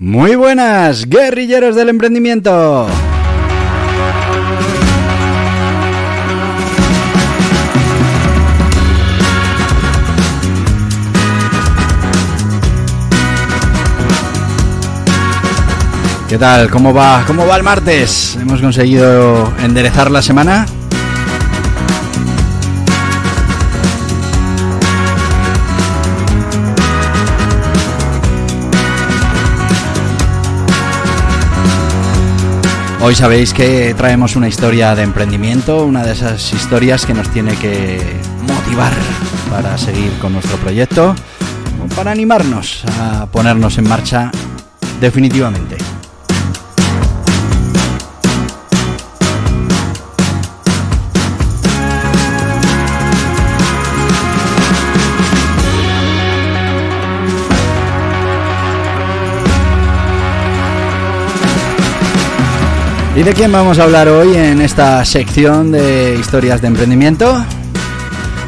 Muy buenas, guerrilleros del emprendimiento. ¿Qué tal? ¿Cómo va? ¿Cómo va el martes? ¿Hemos conseguido enderezar la semana? Hoy sabéis que traemos una historia de emprendimiento, una de esas historias que nos tiene que motivar para seguir con nuestro proyecto, para animarnos a ponernos en marcha definitivamente. ¿Y de quién vamos a hablar hoy en esta sección de historias de emprendimiento?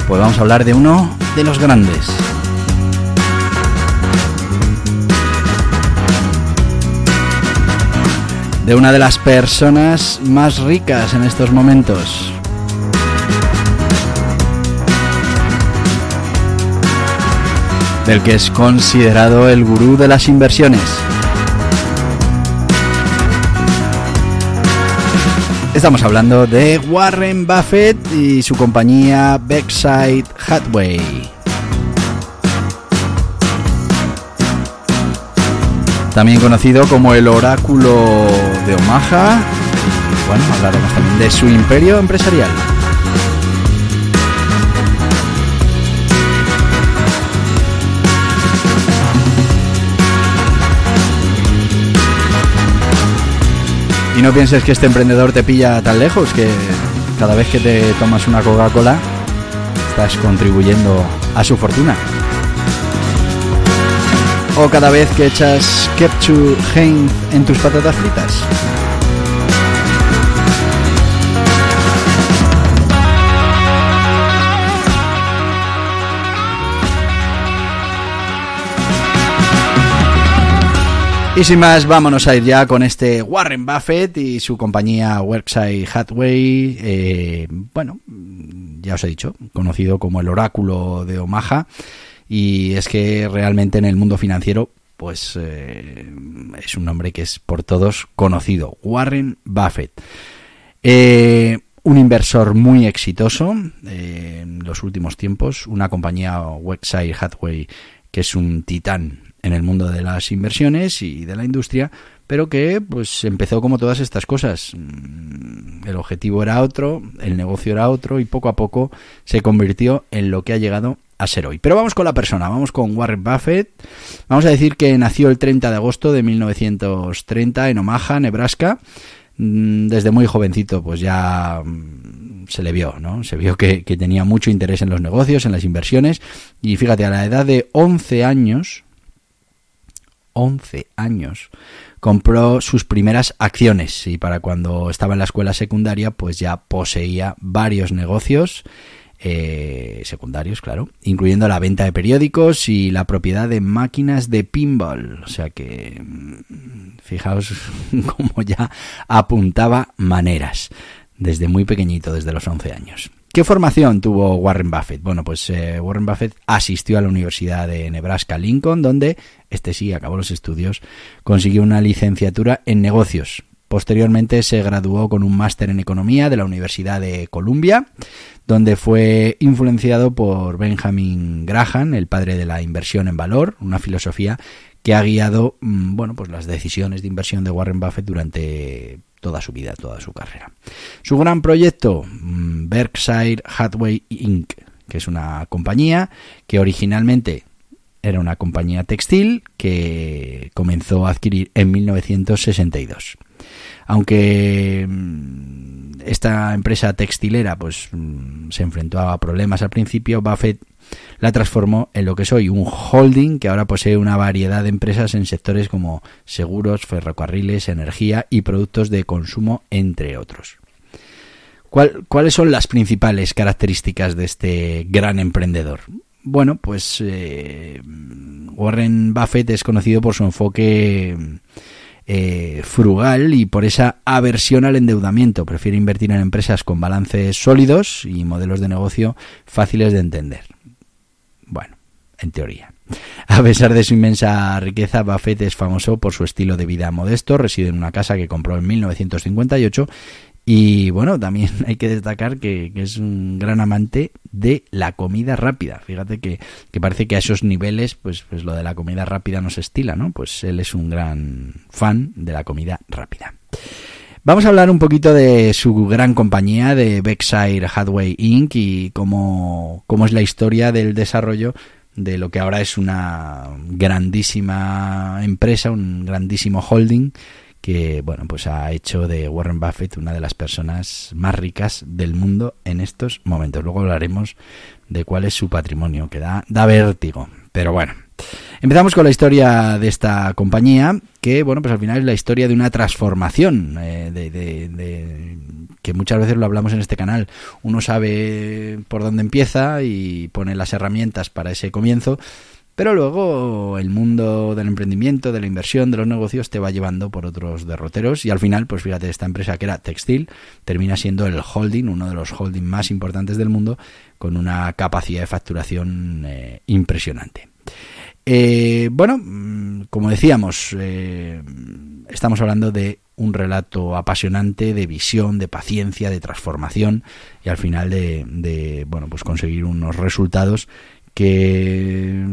Pues vamos a hablar de uno de los grandes. De una de las personas más ricas en estos momentos. Del que es considerado el gurú de las inversiones. Estamos hablando de Warren Buffett y su compañía Berkshire Hathaway. También conocido como el oráculo de Omaha. Y bueno, hablaremos también de su imperio empresarial. Y no pienses que este emprendedor te pilla tan lejos que cada vez que te tomas una Coca-Cola estás contribuyendo a su fortuna. O cada vez que echas ketchup Heinz en tus patatas fritas. Y sin más, vámonos a ir ya con este Warren Buffett y su compañía Workside Hathaway. Eh, bueno, ya os he dicho, conocido como el oráculo de Omaha. Y es que realmente en el mundo financiero, pues eh, es un nombre que es por todos conocido. Warren Buffett. Eh, un inversor muy exitoso en los últimos tiempos. Una compañía Workside Hathaway que es un titán en el mundo de las inversiones y de la industria, pero que pues empezó como todas estas cosas. Mm, el objetivo era otro, el negocio era otro y poco a poco se convirtió en lo que ha llegado a ser hoy. Pero vamos con la persona, vamos con Warren Buffett. Vamos a decir que nació el 30 de agosto de 1930 en Omaha, Nebraska. Mm, desde muy jovencito pues ya mm, se le vio, ¿no? Se vio que, que tenía mucho interés en los negocios, en las inversiones y fíjate, a la edad de 11 años, 11 años, compró sus primeras acciones y para cuando estaba en la escuela secundaria pues ya poseía varios negocios eh, secundarios, claro, incluyendo la venta de periódicos y la propiedad de máquinas de pinball. O sea que, mm, fijaos cómo ya apuntaba maneras desde muy pequeñito, desde los 11 años. ¿Qué formación tuvo Warren Buffett? Bueno, pues eh, Warren Buffett asistió a la Universidad de Nebraska Lincoln, donde este sí acabó los estudios, consiguió una licenciatura en negocios. Posteriormente se graduó con un máster en economía de la Universidad de Columbia, donde fue influenciado por Benjamin Graham, el padre de la inversión en valor, una filosofía que ha guiado, mm, bueno, pues las decisiones de inversión de Warren Buffett durante toda su vida, toda su carrera. Su gran proyecto, mm, Berkshire Hathaway Inc., que es una compañía que originalmente era una compañía textil que comenzó a adquirir en 1962. Aunque mm, esta empresa textilera pues mm, se enfrentó a problemas al principio, Buffett la transformó en lo que soy, un holding que ahora posee una variedad de empresas en sectores como seguros, ferrocarriles, energía y productos de consumo, entre otros. ¿Cuáles son las principales características de este gran emprendedor? Bueno, pues eh, Warren Buffett es conocido por su enfoque eh, frugal y por esa aversión al endeudamiento. Prefiere invertir en empresas con balances sólidos y modelos de negocio fáciles de entender. Bueno, en teoría. A pesar de su inmensa riqueza, Buffett es famoso por su estilo de vida modesto. Reside en una casa que compró en 1958 y bueno, también hay que destacar que, es un gran amante de la comida rápida. Fíjate que, parece que a esos niveles, pues, pues lo de la comida rápida no se estila, ¿no? Pues él es un gran fan de la comida rápida. Vamos a hablar un poquito de su gran compañía, de Bexire Hathaway Inc. y cómo, cómo es la historia del desarrollo de lo que ahora es una grandísima empresa, un grandísimo holding que bueno pues ha hecho de Warren Buffett una de las personas más ricas del mundo en estos momentos. Luego hablaremos de cuál es su patrimonio, que da, da vértigo. Pero bueno, empezamos con la historia de esta compañía, que bueno pues al final es la historia de una transformación, eh, de, que muchas veces lo hablamos en este canal. Uno sabe por dónde empieza y pone las herramientas para ese comienzo pero luego el mundo del emprendimiento, de la inversión, de los negocios te va llevando por otros derroteros y al final, pues fíjate, esta empresa que era textil termina siendo el holding, uno de los holding más importantes del mundo, con una capacidad de facturación eh, impresionante. Eh, bueno, mm, como decíamos, eh, estamos hablando de un relato apasionante de visión, de paciencia, de transformación y al final de, de bueno, pues conseguir unos resultados que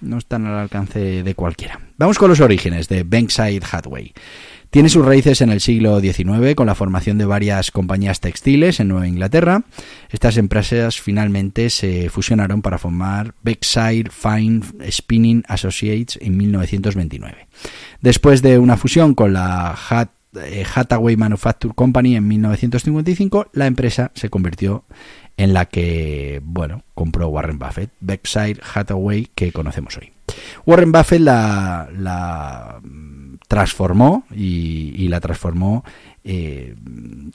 no están al alcance de cualquiera. Vamos con los orígenes de Bankside Hathaway. Tiene sus raíces en el siglo XIX con la formación de varias compañías textiles en Nueva Inglaterra. Estas empresas finalmente se fusionaron para formar Bankside Fine Spinning Associates en 1929. Después de una fusión con la eh, Hathaway Manufacture Company en 1955, la empresa se convirtió en la que, bueno, compró Warren Buffett, Berkshire Hathaway, que conocemos hoy. Warren Buffett la, transformó y, la transformó eh,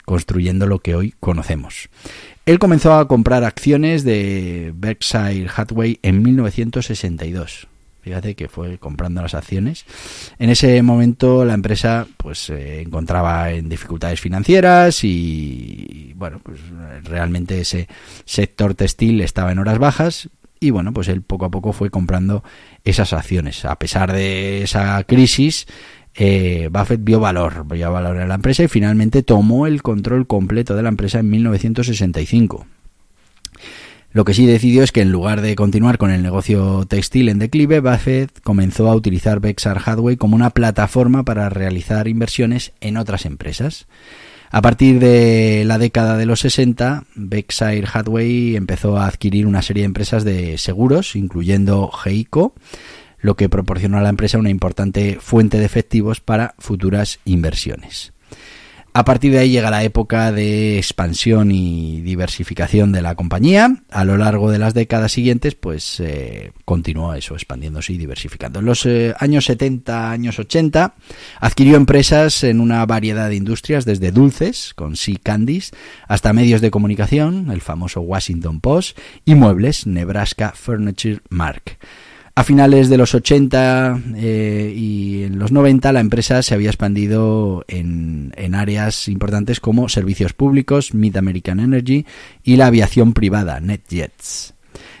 construyendo lo que hoy conocemos. Él comenzó a comprar acciones de Berkshire Hathaway en 1962 fíjate que fue comprando las acciones. En ese momento la empresa pues se encontraba en dificultades financieras y bueno, pues realmente ese sector textil estaba en horas bajas y bueno, pues él poco a poco fue comprando esas acciones. A pesar de esa crisis, eh, Buffett vio valor, vio valor en la empresa y finalmente tomó el control completo de la empresa en 1965. Lo que sí decidió es que en lugar de continuar con el negocio textil en declive, Buffett comenzó a utilizar Bexar Hathaway como una plataforma para realizar inversiones en otras empresas. A partir de la década de los 60, Bexar Hathaway empezó a adquirir una serie de empresas de seguros, incluyendo Geico, lo que proporcionó a la empresa una importante fuente de efectivos para futuras inversiones. A partir de ahí llega la época de expansión y diversificación de la compañía. A lo largo de las décadas siguientes, pues eh, continuó eso, expandiéndose y diversificando. En los eh, años 70, años 80, adquirió empresas en una variedad de industrias, desde dulces, con Sea Candies, hasta medios de comunicación, el famoso Washington Post, y muebles, Nebraska Furniture Mark. A finales de los 80 eh, y en los 90 la empresa se había expandido en, áreas importantes como servicios públicos, Mid American Energy y la aviación privada, NetJets.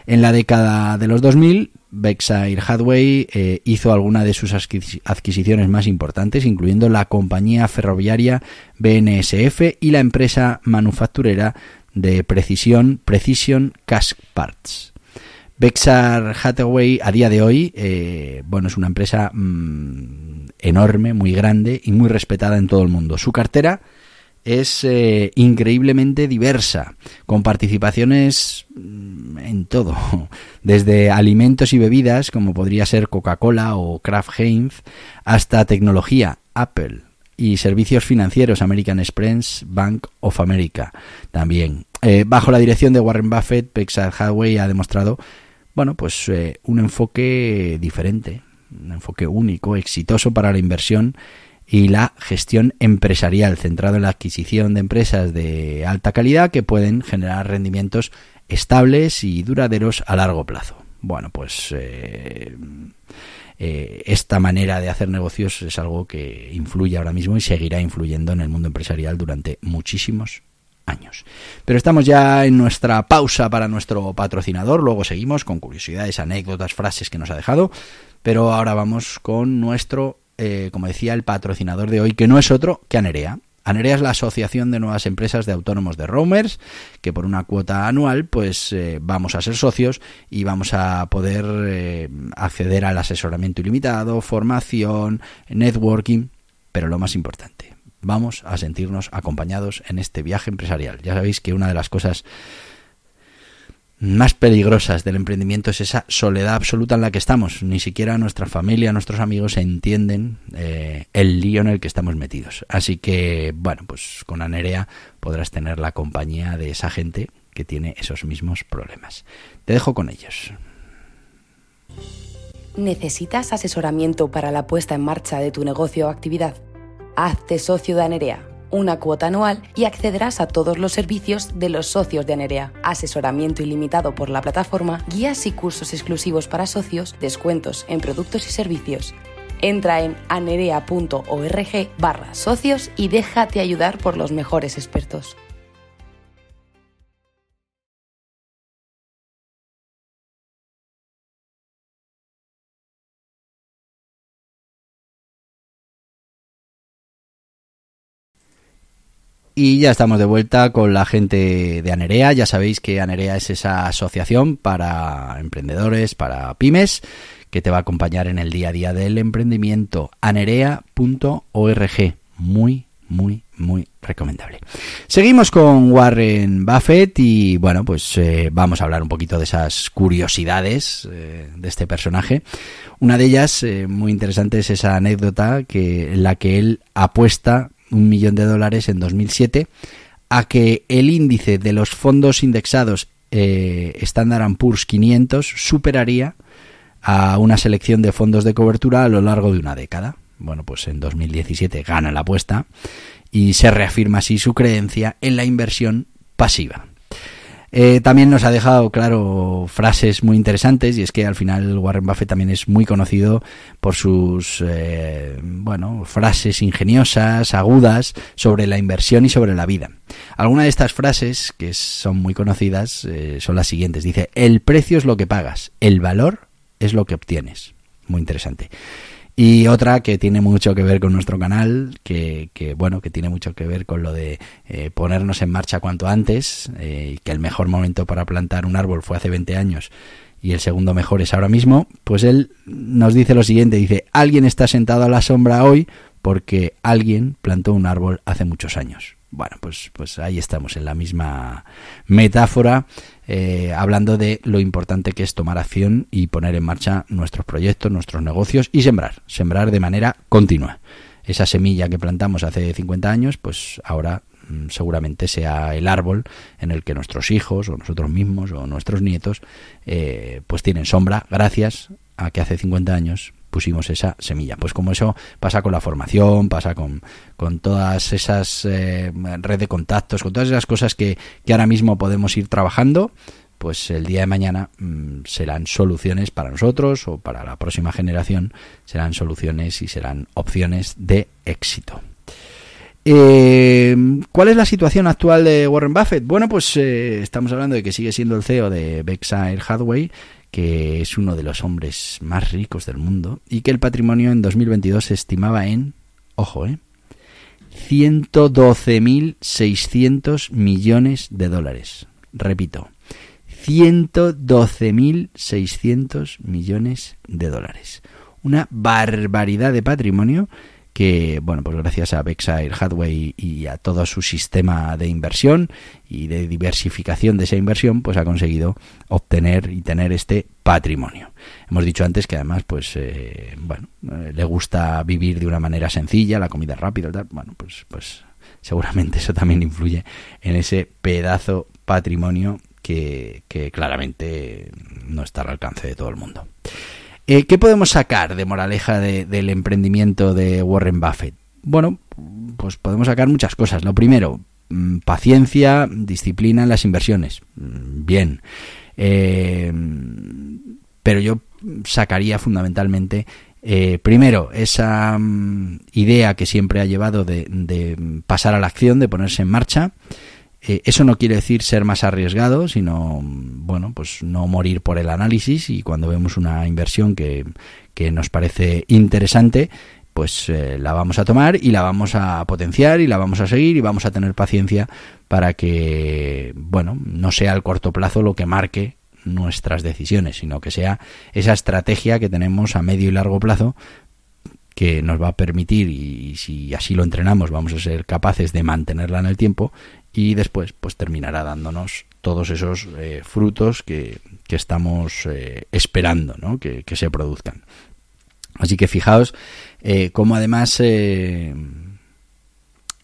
En la década de los 2000, Bexire Hathaway eh, hizo algunas de sus adquisiciones más importantes, incluyendo la compañía ferroviaria BNSF y la empresa manufacturera de precisión Precision Cask Parts. Bexar Hathaway a día de hoy, eh, bueno, es una empresa mm, enorme, muy grande y muy respetada en todo el mundo. Su cartera es eh, increíblemente diversa, con participaciones mm, en todo, desde alimentos y bebidas, como podría ser Coca-Cola o Kraft Heinz, hasta tecnología, Apple, y servicios financieros, American Express, Bank of America también. Eh, bajo la dirección de Warren Buffett, Berkshire Hathaway ha demostrado, bueno, pues eh, un enfoque diferente, un enfoque único, exitoso para la inversión y la gestión empresarial, centrado en la adquisición de empresas de alta calidad que pueden generar rendimientos estables y duraderos a largo plazo. Bueno, pues eh, eh, esta manera de hacer negocios es algo que influye ahora mismo y seguirá influyendo en el mundo empresarial durante muchísimos años. Pero estamos ya en nuestra pausa para nuestro patrocinador, luego seguimos con curiosidades, anécdotas, frases que nos ha dejado, pero ahora vamos con nuestro, eh, como decía, el patrocinador de hoy, que no es otro que Anerea. Anerea es la Asociación de Nuevas Empresas de Autónomos de Roamers, que por una cuota anual pues eh, vamos a ser socios y vamos a poder eh, acceder al asesoramiento ilimitado, formación, networking, pero lo más importante, vamos a sentirnos acompañados en este viaje empresarial. Ya sabéis que una de las cosas más peligrosas del emprendimiento es esa soledad absoluta en la que estamos. Ni siquiera nuestra familia, nuestros amigos entienden eh, el lío en el que estamos metidos. Así que, bueno, pues con Anerea podrás tener la compañía de esa gente que tiene esos mismos problemas. Te dejo con ellos. ¿Necesitas asesoramiento para la puesta en marcha de tu negocio o actividad? Hazte socio de Anerea una cuota anual y accederás a todos los servicios de los socios de Anerea. Asesoramiento ilimitado por la plataforma, guías y cursos exclusivos para socios, descuentos en productos y servicios. Entra en anerea.org barra socios y déjate ayudar por los mejores expertos. Y ya estamos de vuelta con la gente de Anerea. Ya sabéis que Anerea es esa asociación para emprendedores, para pymes, que te va a acompañar en el día a día del emprendimiento. Anerea.org. Muy, muy, muy recomendable. Seguimos con Warren Buffett y bueno, pues eh, vamos a hablar un poquito de esas curiosidades eh, de este personaje. Una de ellas, eh, muy interesante, es esa anécdota que, en la que él apuesta un millón de dólares en 2007 a que el índice de los fondos indexados eh, Standard Poor's 500 superaría a una selección de fondos de cobertura a lo largo de una década. Bueno, pues en 2017 gana la apuesta y se reafirma así su creencia en la inversión pasiva. Eh, también nos ha dejado, claro, frases muy interesantes y es que al final Warren Buffett también es muy conocido por sus, eh, bueno, frases ingeniosas, agudas sobre la inversión y sobre la vida. Algunas de estas frases, que son muy conocidas, eh, son las siguientes. Dice, el precio es lo que pagas, el valor es lo que obtienes. Muy interesante. Y otra que tiene mucho que ver con nuestro canal, que, que bueno, que tiene mucho que ver con lo de eh, ponernos en marcha cuanto antes, eh, que el mejor momento para plantar un árbol fue hace 20 años y el segundo mejor es ahora mismo, pues él nos dice lo siguiente, dice, alguien está sentado a la sombra hoy porque alguien plantó un árbol hace muchos años. Bueno, pues, pues ahí estamos en la misma metáfora, eh, hablando de lo importante que es tomar acción y poner en marcha nuestros proyectos, nuestros negocios y sembrar, sembrar de manera continua. Esa semilla que plantamos hace 50 años, pues ahora mm, seguramente sea el árbol en el que nuestros hijos o nosotros mismos o nuestros nietos eh, pues tienen sombra gracias a que hace 50 años pusimos esa semilla. Pues como eso pasa con la formación, pasa con, con todas esas eh, red de contactos, con todas esas cosas que, que ahora mismo podemos ir trabajando, pues el día de mañana mm, serán soluciones para nosotros o para la próxima generación, serán soluciones y serán opciones de éxito. Eh, ¿Cuál es la situación actual de Warren Buffett? Bueno, pues eh, estamos hablando de que sigue siendo el CEO de Berkshire Hathaway, que es uno de los hombres más ricos del mundo y que el patrimonio en 2022 se estimaba en, ojo, eh, 112.600 millones de dólares. Repito, 112.600 millones de dólares. Una barbaridad de patrimonio que, bueno, pues gracias a Berkshire Hathaway y a todo su sistema de inversión y de diversificación de esa inversión, pues ha conseguido obtener y tener este patrimonio. Hemos dicho antes que además, pues, eh, bueno, eh, le gusta vivir de una manera sencilla, la comida rápida, tal. bueno, pues, pues seguramente eso también influye en ese pedazo patrimonio que, claramente no está al alcance de todo el mundo. Eh, ¿Qué podemos sacar de moraleja del emprendimiento de Warren Buffett? Bueno, pues podemos sacar muchas cosas. Lo primero, mm, paciencia, disciplina en las inversiones. Mm, bien. Eh, pero yo sacaría fundamentalmente eh, primero, esa mm, idea que siempre ha llevado de, pasar a la acción, de ponerse en marcha. Eh, eso no quiere decir ser más arriesgado, sino, bueno, pues no morir por el análisis y cuando vemos una inversión que, nos parece interesante, pues eh, la vamos a tomar y la vamos a potenciar y la vamos a seguir y vamos a tener paciencia para que, bueno, no sea al corto plazo lo que marque nuestras decisiones, sino que sea esa estrategia que tenemos a medio y largo plazo que nos va a permitir y si así lo entrenamos vamos a ser capaces de mantenerla en el tiempo y después pues terminará dándonos todos esos eh, frutos que, estamos eh, esperando ¿no? que, se produzcan. Así que fijaos eh, cómo además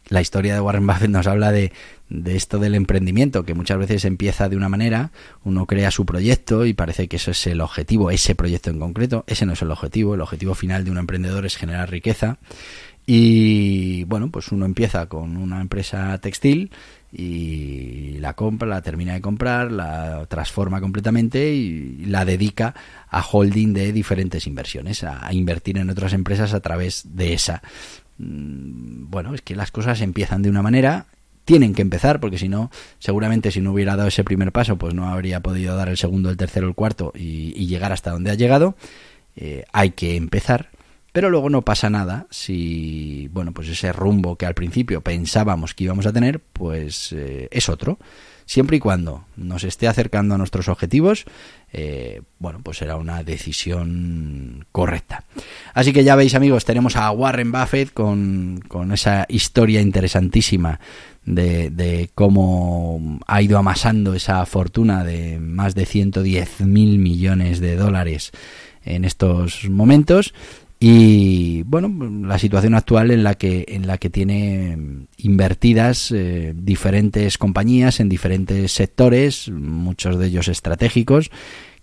la historia de Warren Buffett nos habla de, de esto del emprendimiento, que muchas veces empieza de una manera, uno crea su proyecto y parece que eso es el objetivo, ese proyecto en concreto, ese no es el objetivo, el objetivo final de un emprendedor es generar riqueza. Y bueno, pues uno empieza con una empresa textil y la compra, la termina de comprar, la transforma completamente y la dedica a holding de diferentes inversiones, a, invertir en otras empresas a través de esa. Mm, bueno, es que las cosas empiezan de una manera tienen que empezar, porque si no, seguramente si no hubiera dado ese primer paso, pues no habría podido dar el segundo, el tercero, el cuarto y, llegar hasta donde ha llegado. Eh, hay que empezar, pero luego no pasa nada si, bueno, pues ese rumbo que al principio pensábamos que íbamos a tener, pues eh, es otro siempre y cuando nos esté acercando a nuestros objetivos, eh, bueno, pues será una decisión correcta. Así que ya veis amigos, tenemos a Warren Buffett con, con esa historia interesantísima de, de, cómo ha ido amasando esa fortuna de más de 110 mil millones de dólares en estos momentos y bueno la situación actual en la que en la que tiene invertidas eh, diferentes compañías en diferentes sectores muchos de ellos estratégicos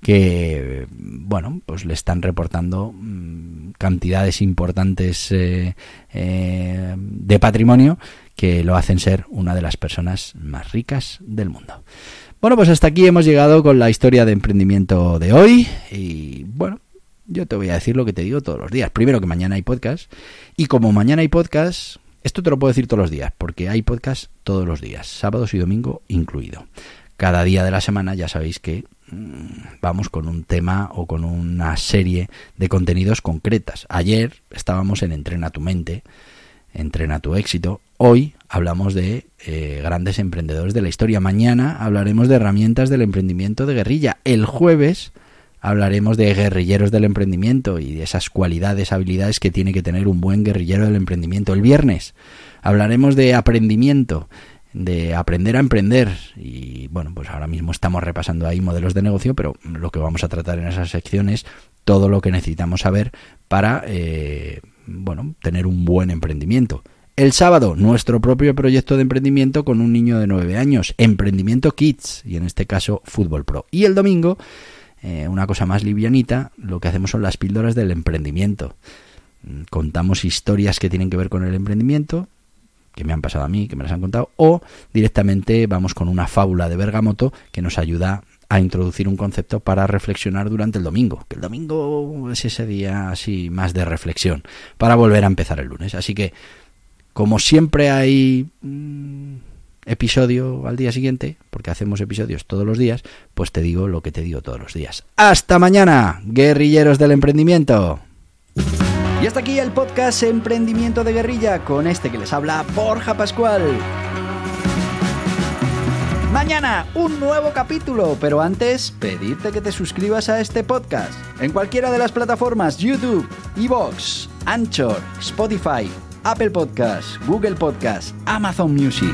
que bueno pues le están reportando mm, cantidades importantes eh, eh, de patrimonio que lo hacen ser una de las personas más ricas del mundo. Bueno, pues hasta aquí hemos llegado con la historia de emprendimiento de hoy y bueno, yo te voy a decir lo que te digo todos los días. Primero que mañana hay podcast. Y como mañana hay podcast, esto te lo puedo decir todos los días, porque hay podcast todos los días, sábados y domingo incluido. Cada día de la semana ya sabéis que mm, vamos con un tema o con una serie de contenidos concretas. Ayer estábamos en Entrena tu mente, Entrena tu éxito. Hoy hablamos de eh, grandes emprendedores de la historia. Mañana hablaremos de herramientas del emprendimiento de guerrilla. El jueves hablaremos de guerrilleros del emprendimiento y de esas cualidades, habilidades que tiene que tener un buen guerrillero del emprendimiento. El viernes hablaremos de aprendimiento, de aprender a emprender y bueno, pues ahora mismo estamos repasando ahí modelos de negocio, pero lo que vamos a tratar en esa sección es todo lo que necesitamos saber para eh, bueno, tener un buen emprendimiento. El sábado, nuestro propio proyecto de emprendimiento con un niño de 9 años, Emprendimiento Kids, y en este caso Fútbol Pro. Y el domingo, eh, una cosa más livianita, lo que hacemos son las píldoras del emprendimiento. Mm, contamos historias que tienen que ver con el emprendimiento, que me han pasado a mí, que me las han contado, o directamente vamos con una fábula de Bergamoto que nos ayuda a introducir un concepto para reflexionar durante el domingo, que el domingo es ese día así más de reflexión, para volver a empezar el lunes. Así que, como siempre hay... Episodio al día siguiente, porque hacemos episodios todos los días, pues te digo lo que te digo todos los días. Hasta mañana, guerrilleros del emprendimiento. Y hasta aquí el podcast Emprendimiento de Guerrilla con este que les habla Borja Pascual. Mañana un nuevo capítulo, pero antes pedirte que te suscribas a este podcast en cualquiera de las plataformas YouTube, Evox, Anchor, Spotify, Apple Podcasts, Google Podcasts, Amazon Music.